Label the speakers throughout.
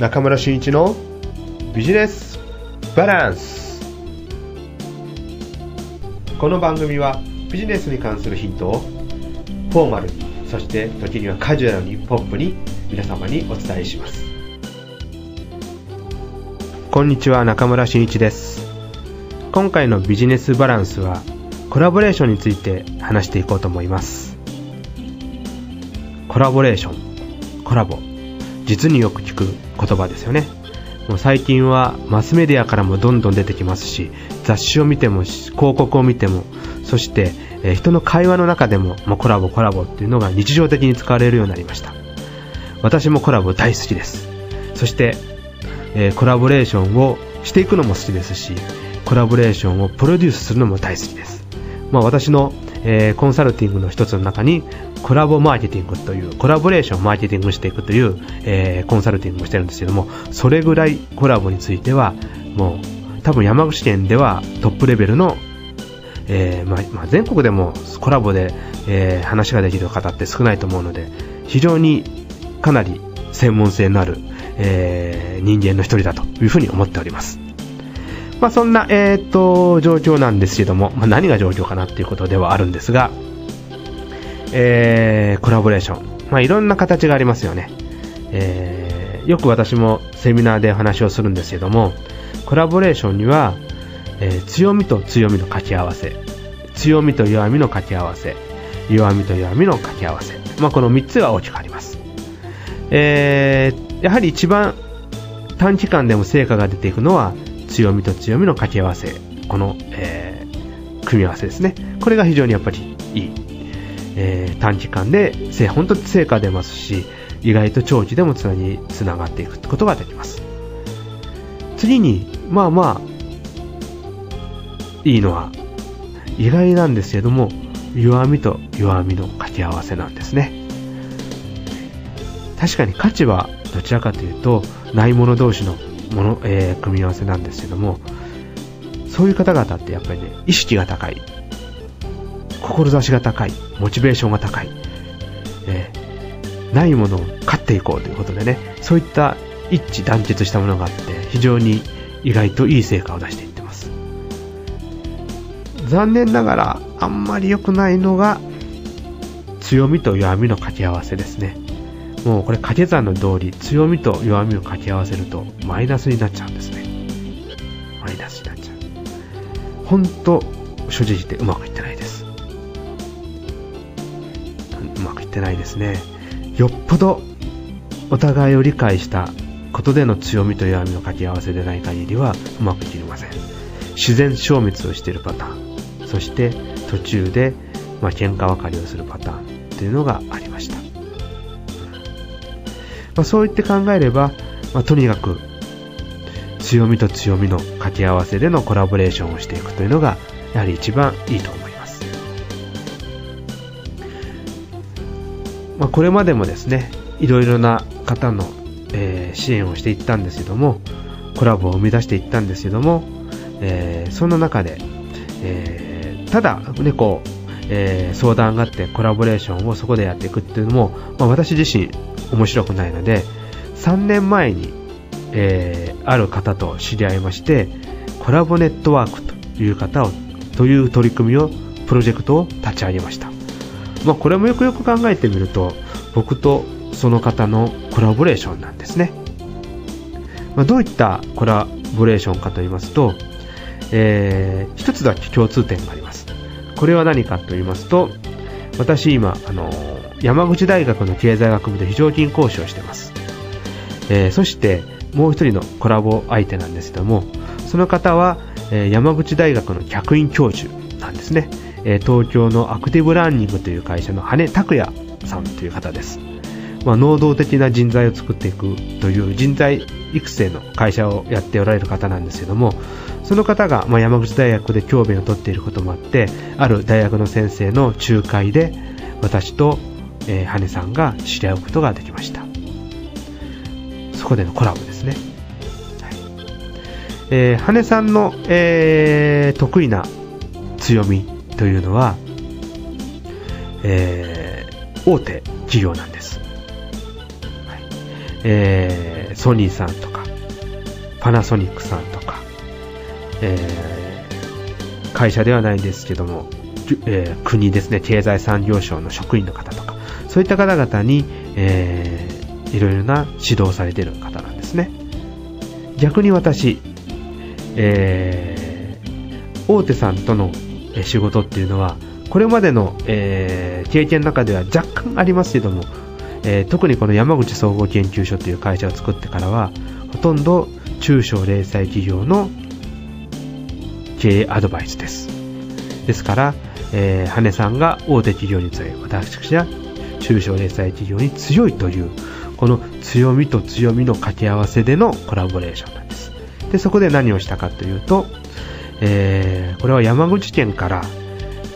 Speaker 1: 中村俊一のビジネスバランス。この番組はビジネスに関するヒントをフォーマルにそして時にはカジュアルにポップに皆様にお伝えします。こんにちは中村俊一です。今回のビジネスバランスはコラボレーションについて話していこうと思います。コラボレーションコラボ。実によく聞く言葉ですよね。もう最近はマスメディアからもどんどん出てきますし雑誌を見ても広告を見てもそして、え、人の会話の中でも、まあ、コラボコラボっていうのが日常的に使われるようになりました。私もコラボ大好きです。そして、え、コラボレーションをしていくのも好きですしコラボレーションをプロデュースするのも大好きです、まあ、私の、えー、コンサルティングの一つの中にコラボマーケティングというコラボレーションをマーケティングしていくという、えー、コンサルティングをしてるんですけどもそれぐらいコラボについてはもう多分山口県ではトップレベルの、えー、まま、全国でもコラボで、えー、話ができる方って少ないと思うので非常にかなり専門性のある、え人間の一人だというふうに思っております。まあ、そんな、えー、と状況なんですけども、まあ、何が状況かなっていうことではあるんですが、えー、コラボレーション。まあ、いろんな形がありますよね。えー、よく私もセミナーで話をするんですけども、コラボレーションには、えー、強みと強みの掛け合わせ、強みと弱みの掛け合わせ、弱みと弱みの掛け合わせ。まあ、この3つが大きくあります。えー、やはり一番短期間でも成果が出ていくのは、強みと強みの掛け合わせ。この、えー、組み合わせですね。これが非常にやっぱりいいえー、短期間で本当に成果出ますし意外と長期でもつなにつながっていくことができます。次にまあまあいいのは意外なんですけども弱みと弱みの掛け合わせなんですね。確かに価値はどちらかというとないもの同士のもの、えー、組み合わせなんですけどもそういう方々ってやっぱりね意識が高い。志が高い、モチベーションが高い、えー、ないものを勝っていこうということでね、そういった一致団結したものがあって、非常に意外といい成果を出していってます。残念ながら、あんまり良くないのが、強みと弱みの掛け合わせですね。もうこれ掛け算の通り、強みと弱みを掛け合わせると、マイナスになっちゃうんですね。マイナスになっちゃう。ほんと、正直言ってうまくってないです。ね。よっぽどお互いを理解したことでの強みと弱みの掛け合わせでない限りはうまくいきません。自然消滅をしているパターン。そして途中で、まあ、喧嘩別れをするパターンというのがありました、まあ、そう言って考えれば、まあ、とにかく強みと強みの掛け合わせでのコラボレーションをしていくというのがやはり一番いいと思います。まあ、これまでもですね、いろいろな方の、えー、支援をしていったんですけども、コラボを生み出していったんですけども、えー、その中で、えー、ただ、ね、こう、えー、相談があってコラボレーションをそこでやっていくっていうのも、まあ、私自身面白くないので、3年前に、えー、ある方と知り合いまして、コラボネットワークという方を、という取り組みを、プロジェクトを立ち上げました。まあ、これもよくよく考えてみると僕とその方のコラボレーションなんですね、まあ、どういったコラボレーションかと言いますと、えー、一つだけ共通点があります。これは何かと言いますと私今あの山口大学の経済学部で非常勤講師をしてます、えー、そしてもう一人のコラボ相手なんですけどもその方は、え、山口大学の客員教授なんですね。え東京のアクティブランニングという会社の羽拓也さんという方です。まあ、能動的な人材を作っていくという人材育成の会社をやっておられる方なんですけども、その方が、まあ、山口大学で教鞭をとっていることもあって、ある大学の先生の仲介で、私と、えー、羽さんが知り合うことができました。そこでのコラボですね。はいえー、羽さんの、えー、得意な強みというのは、えー、大手企業なんです。はいえー、ソニーさんとか、パナソニックさんとか、えー、会社ではないんですけども、えー、国ですね、経済産業省の職員の方とか、そういった方々に、えー、いろいろな指導されている方なんですね。逆に私、えー、大手さんとの仕事っていうのは、これまでの、えー、経験の中では若干ありますけども、えー、特にこの山口総合研究所という会社を作ってからは、ほとんど中小零細企業の経営アドバイスです。ですから、えー、羽さんが大手企業に強い、私は中小零細企業に強いという、この強みと強みの掛け合わせでのコラボレーションなんです。で、そこで何をしたかというと、えー、これは山口県から、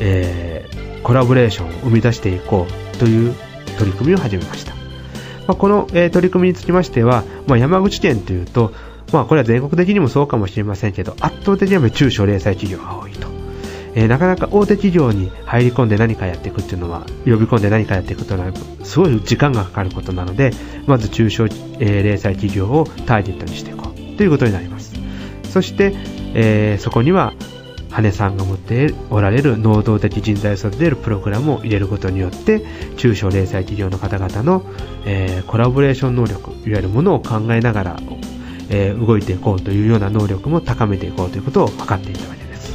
Speaker 1: えー、コラボレーションを生み出していこうという取り組みを始めました。まあ、この、えー、取り組みにつきましては、まあ、山口県というと、まあ、これは全国的にもそうかもしれませんけど、圧倒的には中小零細企業が多いと。えー、なかなか大手企業に入り込んで何かやっていくっていうのは、呼び込んで何かやっていくというのは、すごい時間がかかることなので、まず中小、えー、零細企業をターゲットにしていこうということになります。そして、えー、そこには、羽根さんが持っておられる能動的人材を育てるプログラムを入れることによって、中小零細企業の方々の、えー、コラボレーション能力、いわゆるものを考えながら、えー、動いていこうというような能力も高めていこうということを図っていたわけです。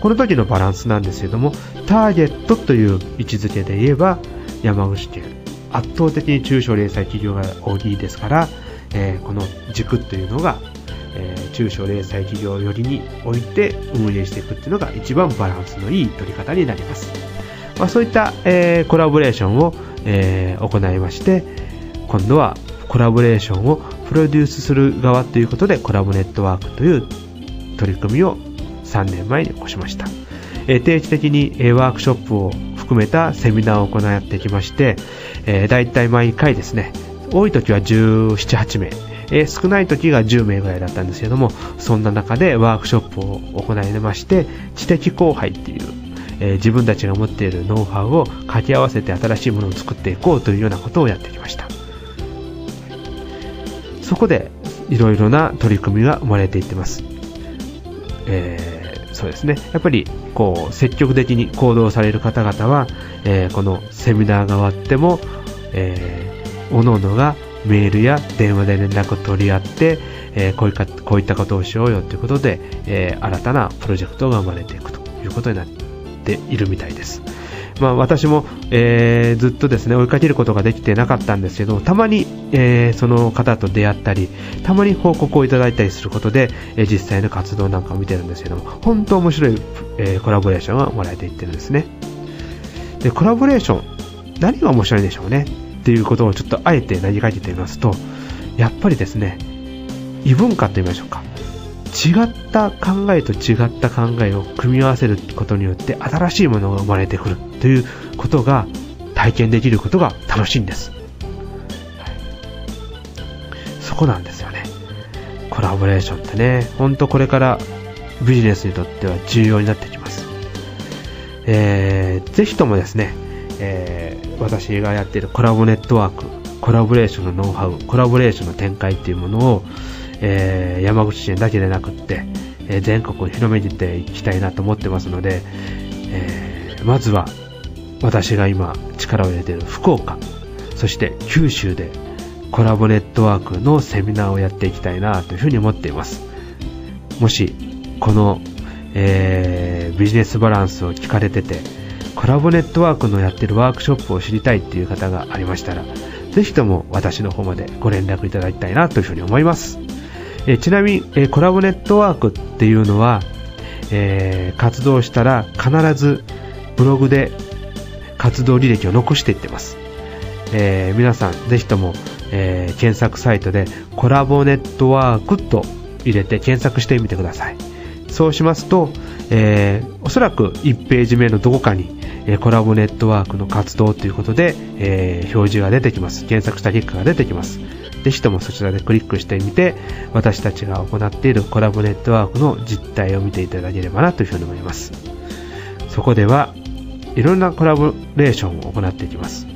Speaker 1: この時のバランスなんですけども、ターゲットという位置づけで言えば、山口県、圧倒的に中小零細企業が大きいですから、えー、この軸というのがえー、中小零細企業寄りに置いて運営していくっていうのが一番バランスのいい取り方になります。まあ、そういった、えー、コラボレーションを、えー、行いまして、今度はコラボレーションをプロデュースする側ということでコラボネットワークという取り組みを3年前に起こしました。え、定期的に、え、ワークショップを含めたセミナーを行ってきまして、えー、大体毎回ですね、多い時は17、8名、えー、少ない時が10名ぐらいだったんですけども、そんな中でワークショップを行いまして、知的後輩っていう、えー、自分たちが持っているノウハウを掛け合わせて新しいものを作っていこうというようなことをやってきました。そこで、いろいろな取り組みが生まれていってます。えー、そうですね。やっぱり、こう、積極的に行動される方々は、え、このセミナーが終わっても、えー、各々がメールや電話で連絡を取り合って、えー、こういかこういったことをしようよということで、えー、新たなプロジェクトが生まれていくということになっているみたいです。まあ、私も、えー、ずっとですね追いかけることができてなかったんですけどたまに、えー、その方と出会ったりたまに報告をいただいたりすることで、えー、実際の活動なんかを見てるんですけども本当面白い、えコラボレーションが生まれていってるんですねでコラボレーション何が面白いんでしょうねっていうことをちょっとあえて投げかけてみますと、やっぱりですね、異文化と言いましょうか。違った考えと違った考えを組み合わせることによって新しいものが生まれてくるということが体験できることが楽しいんです。はい、そこなんですよね。コラボレーションってね、ほんとこれからビジネスにとっては重要になってきます。えー、ぜひともですね、えー、私がやっているコラボネットワーク、コラボレーションのノウハウ、コラボレーションの展開っていうものを、えー、山口県だけでなくって、えー、全国に広めていきたいなと思ってますので、えー、まずは私が今力を入れている福岡、そして九州でコラボネットワークのセミナーをやっていきたいなというふうに思っています。もし、この、えー、ビジネスバランスを聞かれてて、コラボネットワークのやってるワークショップを知りたいっていう方がありましたら、ぜひとも私の方までご連絡いただきたいなというふうに思います。えちなみに、えコラボネットワークっていうのは、えー、活動したら必ずブログで活動履歴を残していってます。えー、皆さんぜひとも、えー、検索サイトでコラボネットワークと入れて検索してみてください。そうしますと、えー、おそらく1ページ目のどこかに、えコラボネットワークの活動ということで、えー、表示が出てきます。検索した結果が出てきます。ぜひともそちらでクリックしてみて、私たちが行っているコラボネットワークの実態を見ていただければなというふうに思います。そこでは、いろんなコラボレーションを行っていきます。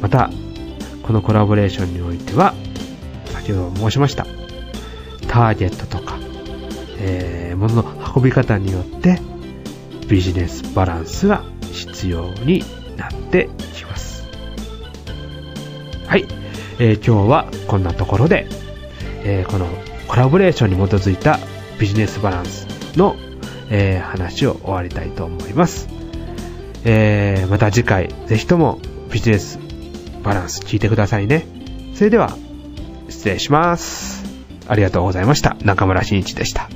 Speaker 1: また、このコラボレーションにおいては、先ほど申しました。ターゲットとか、えー、物の運び方によってビジネスバランスが必要になってきます。はい。えー、今日はこんなところで、えー、このコラボレーションに基づいたビジネスバランスの、えー、話を終わりたいと思います。えー、また次回、ぜひともビジネスバランス聞いてくださいね。それでは、失礼します。ありがとうございました。中村真一でした。